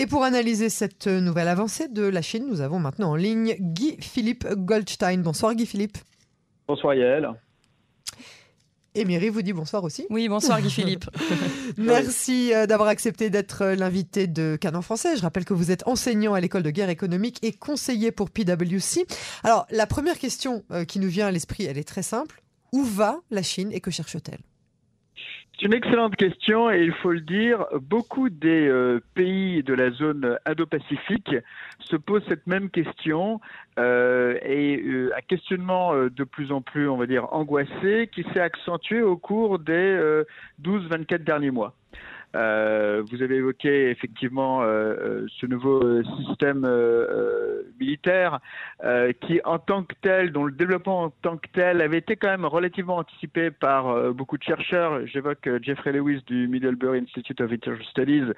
Et pour analyser cette nouvelle avancée de la Chine, nous avons maintenant en ligne Guy-Philippe Goldstein. Bonsoir Guy-Philippe. Bonsoir Yael. Et Myri vous dit bonsoir aussi. Oui, bonsoir Guy-Philippe. Merci euh, d'avoir accepté d'être euh, l'invité de Canon Français. Je rappelle que vous êtes enseignant à l'école de guerre économique et conseiller pour PwC. Alors, la première question euh, qui nous vient à l'esprit, elle est très simple. Où va la Chine et que cherche-t-elle? C'est une excellente question et il faut le dire, beaucoup des euh, pays de la zone Indo-Pacifique se posent cette même question euh, et euh, un questionnement de plus en plus, on va dire, angoissé qui s'est accentué au cours des 12-24 derniers mois. Euh, vous avez évoqué effectivement euh, euh, ce nouveau système militaire qui, en tant que tel, dont le développement en tant que tel avait été quand même relativement anticipé par beaucoup de chercheurs. J'évoque Jeffrey Lewis du Middlebury Institute of International Studies,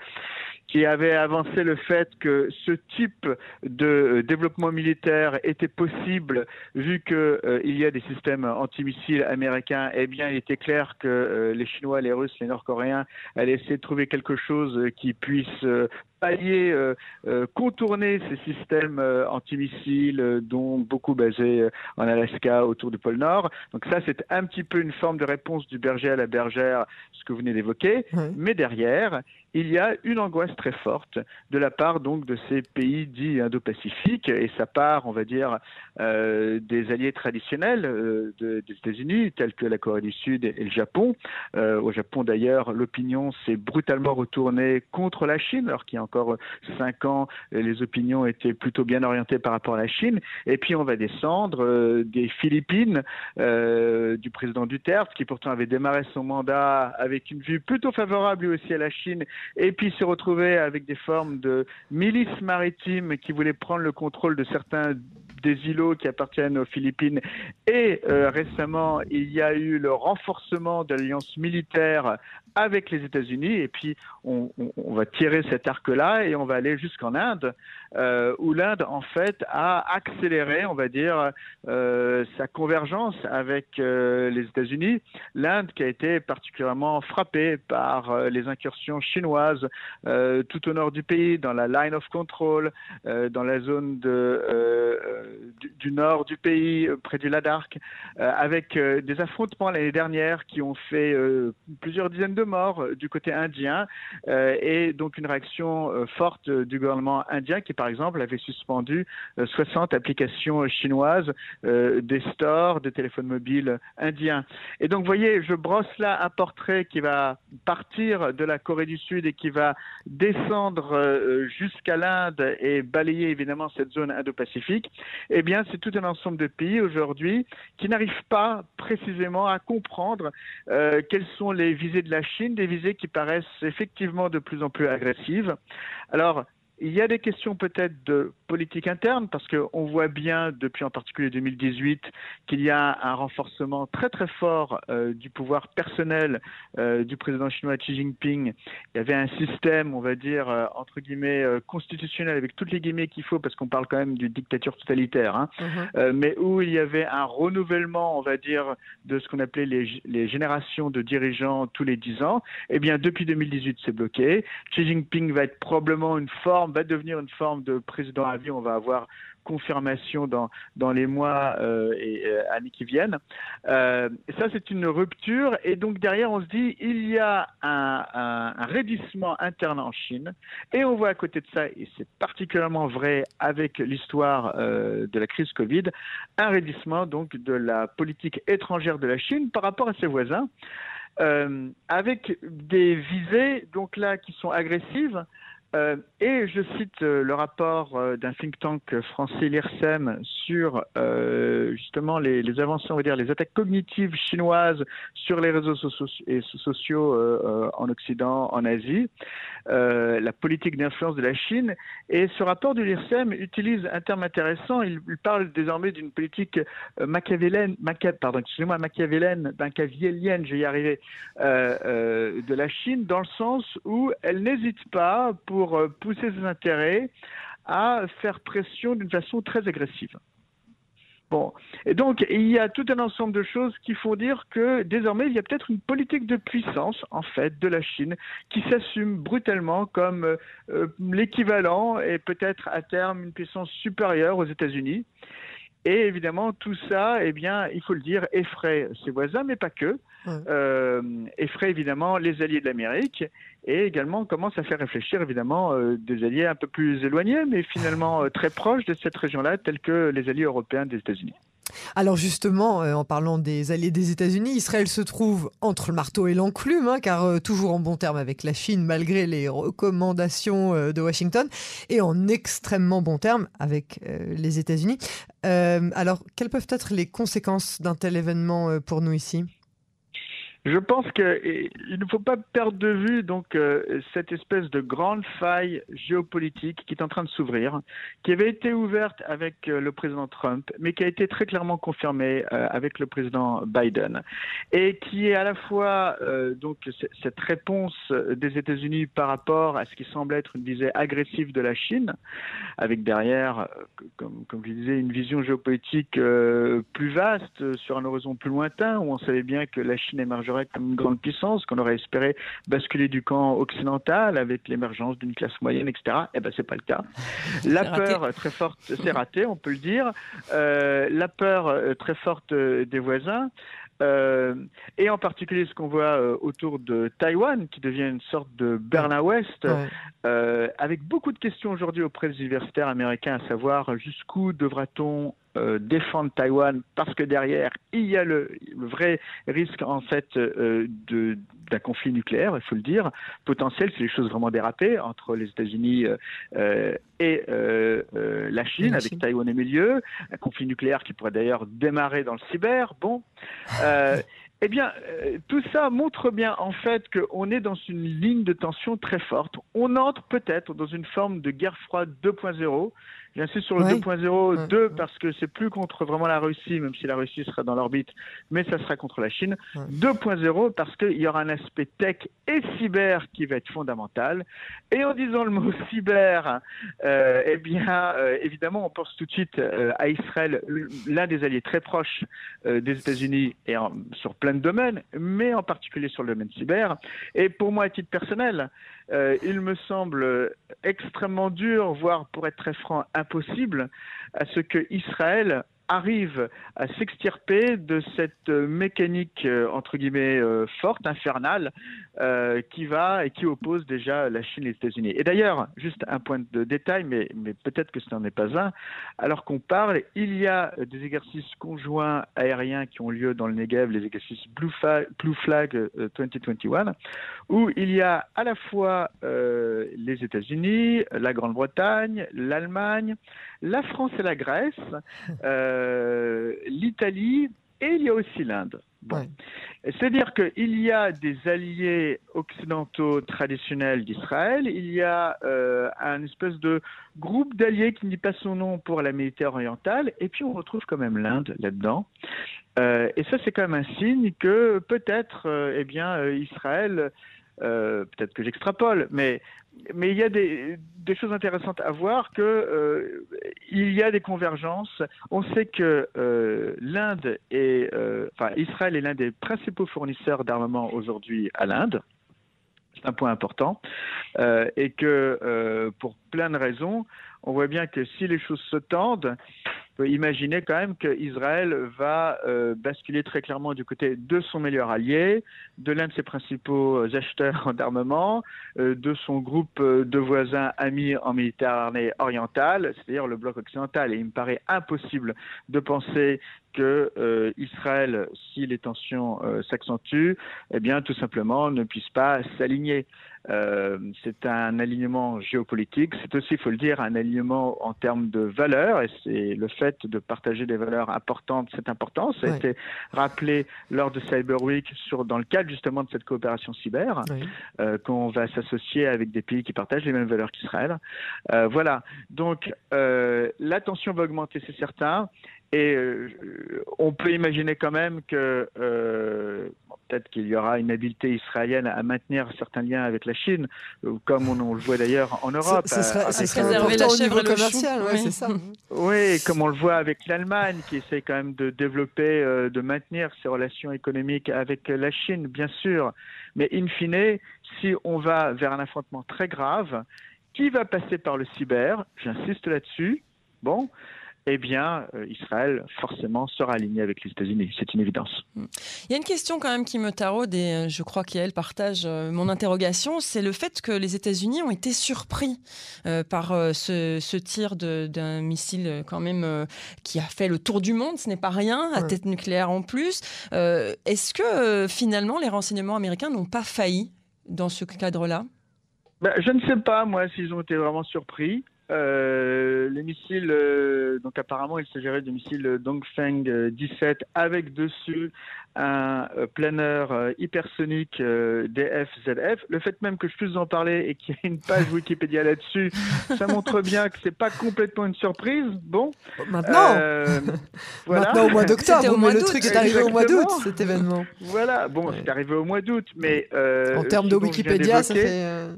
qui avait avancé le fait que ce type de développement militaire était possible vu qu'il il y a des systèmes antimissiles américains. Eh bien, il était clair que les Chinois, les Russes, les Nord-Coréens allaient essayer trouver quelque chose euh, qui puisse euh, pallier, euh, contourner ces systèmes antimissiles, dont beaucoup basés en Alaska, autour du pôle Nord. Donc ça, c'est un petit peu une forme de réponse du berger à la bergère, ce que vous venez d'évoquer. Mais derrière, il y a une angoisse très forte de la part donc de ces pays dits indo-pacifiques et ça part, on va dire, euh, des alliés traditionnels euh, des États-Unis, tels que la Corée du Sud et, le Japon. Euh, au Japon, d'ailleurs, l'opinion s'est brutalement retournée contre la Chine, alors qu'il y a encore cinq ans, les opinions étaient plutôt bien orientées par rapport à la Chine. Et puis, on va descendre des Philippines, du président Duterte, qui pourtant avait démarré son mandat avec une vue plutôt favorable aussi à la Chine et puis se retrouver avec des formes de milices maritimes qui voulaient prendre le contrôle de certains des îlots qui appartiennent aux Philippines. Et euh, récemment, il y a eu le renforcement de l'alliance militaire avec les États-Unis. Et puis, on, va tirer cet arc-là et on va aller jusqu'en Inde, euh, où l'Inde, en fait, a accéléré, on va dire, euh, sa convergence avec les États-Unis. L'Inde qui a été particulièrement frappée par les incursions chinoises tout au nord du pays, dans la line of control, dans la zone de du, nord du pays, euh, près du Ladakh, euh, avec euh, des affrontements l'année dernière qui ont fait plusieurs dizaines de morts du côté indien et donc une réaction forte du gouvernement indien qui, par exemple, avait suspendu 60 applications chinoises des stores de téléphones mobiles indiens. Et donc, vous voyez, je brosse là un portrait qui va partir de la Corée du Sud et qui va descendre jusqu'à l'Inde et balayer évidemment cette zone indo-pacifique eh bien, c'est tout un ensemble de pays aujourd'hui qui n'arrivent pas précisément à comprendre euh, quelles sont les visées de la Chine, des visées qui paraissent effectivement de plus en plus agressives. Alors, il y a des questions peut-être de politique interne, parce qu'on voit bien depuis en particulier 2018 qu'il y a un renforcement très très fort euh, du pouvoir personnel euh, du président chinois Xi Jinping. Il y avait un système, on va dire, euh, entre guillemets, constitutionnel, avec toutes les guillemets qu'il faut, parce qu'on parle quand même d'une dictature totalitaire, hein, mhm. mais où il y avait un renouvellement, on va dire, de ce qu'on appelait les, les, générations de dirigeants tous les dix ans. Eh bien, depuis 2018, c'est bloqué. Xi Jinping va être probablement une forme va devenir une forme de président à vie. On va avoir confirmation dans, dans les mois euh, et euh, années qui viennent. Euh, ça, c'est une rupture. Et donc, derrière, on se dit, il y a un, un, raidissement interne en Chine. Et on voit à côté de ça, et c'est particulièrement vrai avec l'histoire de la crise Covid, un raidissement donc de la politique étrangère de la Chine par rapport à ses voisins. avec des visées donc là qui sont agressives euh, et je cite euh, le rapport euh, d'un think tank français, l'IRSEM, sur justement les, avancées, on va dire, les attaques cognitives chinoises sur les réseaux sociaux, en Occident, en Asie, la politique d'influence de la Chine. Et ce rapport de l'IRSEM utilise un terme intéressant. Il, parle désormais d'une politique machiavélienne, pardon, excusez-moi, machiavélienne, machiavélienne, je vais y arriver, de la Chine, dans le sens où elle n'hésite pas pour pour euh, pousser ses intérêts à faire pression d'une façon très agressive. Bon, et donc il y a tout un ensemble de choses qui font dire que désormais il y a peut-être une politique de puissance en fait de la Chine qui s'assume brutalement comme euh, l'équivalent et peut-être à terme une puissance supérieure aux États-Unis. Et évidemment, tout ça, eh bien, il faut le dire, effraie ses voisins, mais pas que. Euh, effraie évidemment les alliés de l'Amérique et également commence à faire réfléchir évidemment euh, des alliés un peu plus éloignés, mais finalement euh, très proches de cette région-là, tels que les alliés européens des États-Unis. Alors justement, en parlant des alliés des États-Unis, Israël se trouve entre le marteau et l'enclume, hein, car toujours en bon terme avec la Chine malgré les recommandations de Washington, et en extrêmement bon terme avec les États-Unis. alors, quelles peuvent être les conséquences d'un tel événement pour nous ici? Je pense qu'il ne faut pas perdre de vue donc euh, cette espèce de grande faille géopolitique qui est en train de s'ouvrir, qui avait été ouverte avec euh, le président Trump, mais qui a été très clairement confirmée euh, avec le président Biden, et qui est à la fois donc cette réponse des États-Unis par rapport à ce qui semble être une visée agressive de la Chine, avec derrière, comme, comme je disais, une vision géopolitique plus vaste sur un horizon plus lointain, où on savait bien que la Chine comme une grande puissance, qu'on aurait espéré basculer du camp occidental avec l'émergence d'une classe moyenne, etc. Eh ben, c'est pas le cas. La peur très forte, c'est raté, on peut le dire. Euh, la peur euh, très forte des voisins. Euh, et en particulier ce qu'on voit autour de Taïwan, qui devient une sorte de Berlin-Ouest, avec beaucoup de questions aujourd'hui auprès des universitaires américains, à savoir jusqu'où devra-t-on euh, défendre Taïwan parce que derrière il y a le, vrai risque en fait euh, d'un conflit nucléaire, il faut le dire, potentiel si les choses vraiment dérapées entre les États-Unis euh, et la Chine, avec Taïwan au milieu, un conflit nucléaire qui pourrait d'ailleurs démarrer dans le cyber. Bon. Eh bien, tout ça montre bien en fait qu'on est dans une ligne de tension très forte. On entre peut-être dans une forme de guerre froide 2.0 J'insiste sur le 2.0, 2 parce que c'est plus contre vraiment la Russie, même si la Russie sera dans l'orbite, mais ça sera contre la Chine. 2.0 parce qu'il y aura un aspect tech et cyber qui va être fondamental. Et en disant le mot cyber, euh, eh bien, euh, évidemment, on pense tout de suite euh, à Israël, l'un des alliés très proches des États-Unis et sur plein de domaines, mais en particulier sur le domaine cyber. Et pour moi, à titre personnel, il me semble extrêmement dur, voire pour être très franc, impossible à ce que Israël arrive à s'extirper de cette mécanique euh, entre guillemets euh, forte, infernale, euh, qui va et qui oppose déjà la Chine et les États-Unis. Et d'ailleurs, juste un point de détail, mais, peut-être que ce n'en est pas un, alors qu'on parle, il y a des exercices conjoints aériens qui ont lieu dans le Negev, les exercices Blue Flag, Blue Flag 2021, où il y a à la fois les États-Unis, la Grande-Bretagne, l'Allemagne, la France et la Grèce, euh, l'Italie et il y a aussi l'Inde. C'est-à-dire qu'il y a des alliés occidentaux traditionnels d'Israël, il y a euh, un espèce de groupe d'alliés qui ne dit pas son nom pour la Méditerranée orientale, et puis on retrouve quand même l'Inde là-dedans. Euh, et ça, c'est quand même un signe que peut-être, eh bien, Israël euh, peut-être que j'extrapole, mais, mais il y a des, des, choses intéressantes à voir que euh, il y a des convergences. On sait que euh, l'Inde et enfin Israël est l'un des principaux fournisseurs d'armement aujourd'hui à l'Inde. C'est un point important et que pour plein de raisons, on voit bien que si les choses se tendent, peut imaginer quand même qu'Israël va euh, basculer très clairement du côté de son meilleur allié, de l'un de ses principaux acheteurs d'armement, euh, de son groupe de voisins amis en Méditerranée orientale, c'est-à-dire le bloc occidental. Et il me paraît impossible de penser que euh, Israël, si les tensions s'accentuent, eh bien tout simplement ne puisse pas s'aligner. Euh, c'est un alignement géopolitique, c'est aussi, il faut le dire, un alignement en termes de valeurs, et c'est le fait de partager des valeurs importantes, c'est important. Ça a été rappelé lors de Cyber Week sur, dans le cadre justement de cette coopération cyber, euh, qu'on va s'associer avec des pays qui partagent les mêmes valeurs qu'Israël. Euh, voilà, donc la tension va augmenter, c'est certain. Et on peut imaginer quand même que peut-être qu'il y aura une habileté israélienne à maintenir certains liens avec la Chine, comme on, le voit d'ailleurs en Europe. Ce serait, la chèvre commercial, oui. c'est ça. Oui, comme on le voit avec l'Allemagne, qui essaie quand même de développer, de maintenir ses relations économiques avec la Chine, bien sûr. Mais in fine, si on va vers un affrontement très grave, qui va passer par le cyber, j'insiste là-dessus, bon, eh bien, euh, Israël forcément sera aligné avec les États-Unis. C'est une évidence. Hmm. Il y a une question quand même qui me taraude et euh, je crois qu'elle partage euh, mon interrogation, c'est le fait que les États-Unis ont été surpris par ce, tir d'un missile quand même qui a fait le tour du monde. Ce n'est pas rien, à tête nucléaire en plus. Est-ce que finalement les renseignements américains n'ont pas failli dans ce cadre-là? Ben, je ne sais pas, moi, s'ils ont été vraiment surpris. Euh, les missiles, euh, donc apparemment il s'agirait du missile Dongfeng 17 avec dessus un euh, planeur euh, hypersonique euh, DF-ZF. Le fait même que je puisse en parler et qu'il y ait une page Wikipédia là-dessus, ça montre bien que c'est pas complètement une surprise. Bon. Maintenant. voilà. Maintenant au mois d'octobre, mais le truc est arrivé au mois d'août, cet événement. Voilà. Bon, c'est arrivé au mois d'août, mais en termes de Wikipédia, ça fait.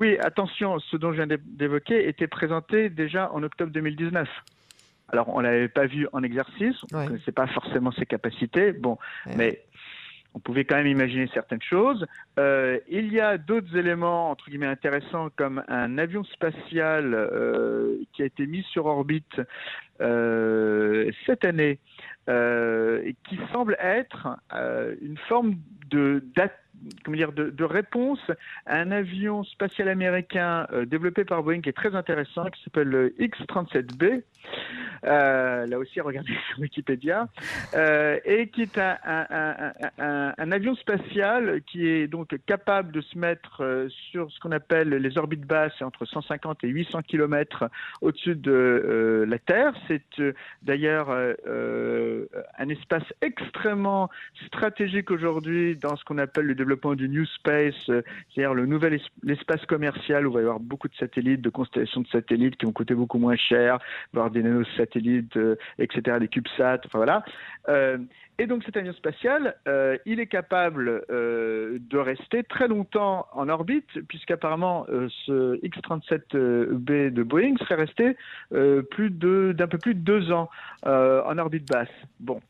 oui, attention, ce dont je viens d'évoquer était présenté déjà en octobre 2019. Alors, on l'avait pas vu en exercice, on ne connaissait pas forcément ses capacités. Bon, mais on pouvait quand même imaginer certaines choses. Euh, il y a d'autres éléments entre guillemets intéressants comme un avion spatial euh, qui a été mis sur orbite euh, cette année, qui semble être une forme de comment dire, de, de, réponse à un avion spatial américain développé par Boeing qui est très intéressant, qui s'appelle le X-37B. Euh, là aussi, regardez sur Wikipédia, euh, et qui est un, avion spatial qui est donc capable de se mettre euh, sur ce qu'on appelle les orbites basses, entre 150 et 800 km au-dessus de la Terre. C'est d'ailleurs un espace extrêmement stratégique aujourd'hui dans ce qu'on appelle le développement du New Space, c'est-à-dire le nouvel espace commercial où il va y avoir beaucoup de satellites, de constellations de satellites qui vont coûter beaucoup moins cher, avoir des nanosatellites, euh, etc., des CubeSats, enfin voilà. Euh, et donc cet avion spatial, il est capable de rester très longtemps en orbite, puisqu'apparemment ce X-37B de Boeing serait resté plus d'un peu plus de deux ans en orbite basse. Bon.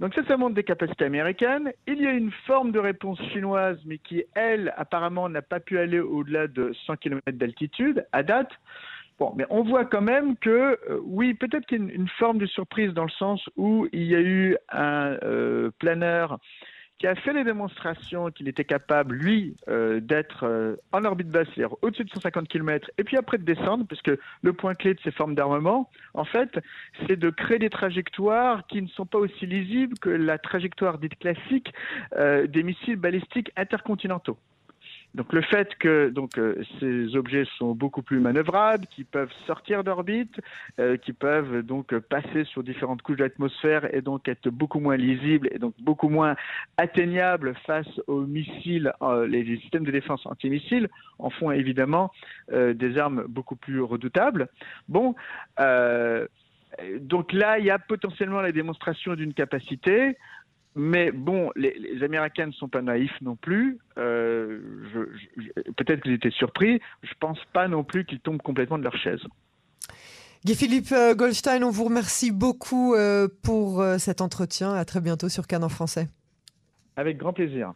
Donc ça, ça montre des capacités américaines. Il y a une forme de réponse chinoise, mais qui, elle, apparemment, n'a pas pu aller au-delà de 100 km d'altitude à date. Bon, mais on voit quand même que, euh, oui, peut-être qu'il y a une, forme de surprise dans le sens où il y a eu un euh, planeur qui a fait les démonstrations qu'il était capable, lui, euh, d'être en orbite basse, c'est-à-dire au-dessus de 150 km, et puis après de descendre, puisque le point clé de ces formes d'armement, en fait, c'est de créer des trajectoires qui ne sont pas aussi lisibles que la trajectoire dite classique des missiles balistiques intercontinentaux. Donc le fait que donc euh, ces objets sont beaucoup plus manœuvrables, qui peuvent sortir d'orbite, euh, qui peuvent donc passer sur différentes couches d'atmosphère et donc être beaucoup moins lisibles et donc beaucoup moins atteignables face aux missiles, euh, les systèmes de défense antimissiles en font évidemment des armes beaucoup plus redoutables. Bon. donc là, il y a potentiellement la démonstration d'une capacité. Mais bon, les, Américains ne sont pas naïfs non plus. Euh, Peut-être qu'ils étaient surpris. Je ne pense pas non plus qu'ils tombent complètement de leur chaise. Guy-Philippe euh, Goldstein, on vous remercie beaucoup euh, pour cet entretien. À très bientôt sur Canon Français. Avec grand plaisir.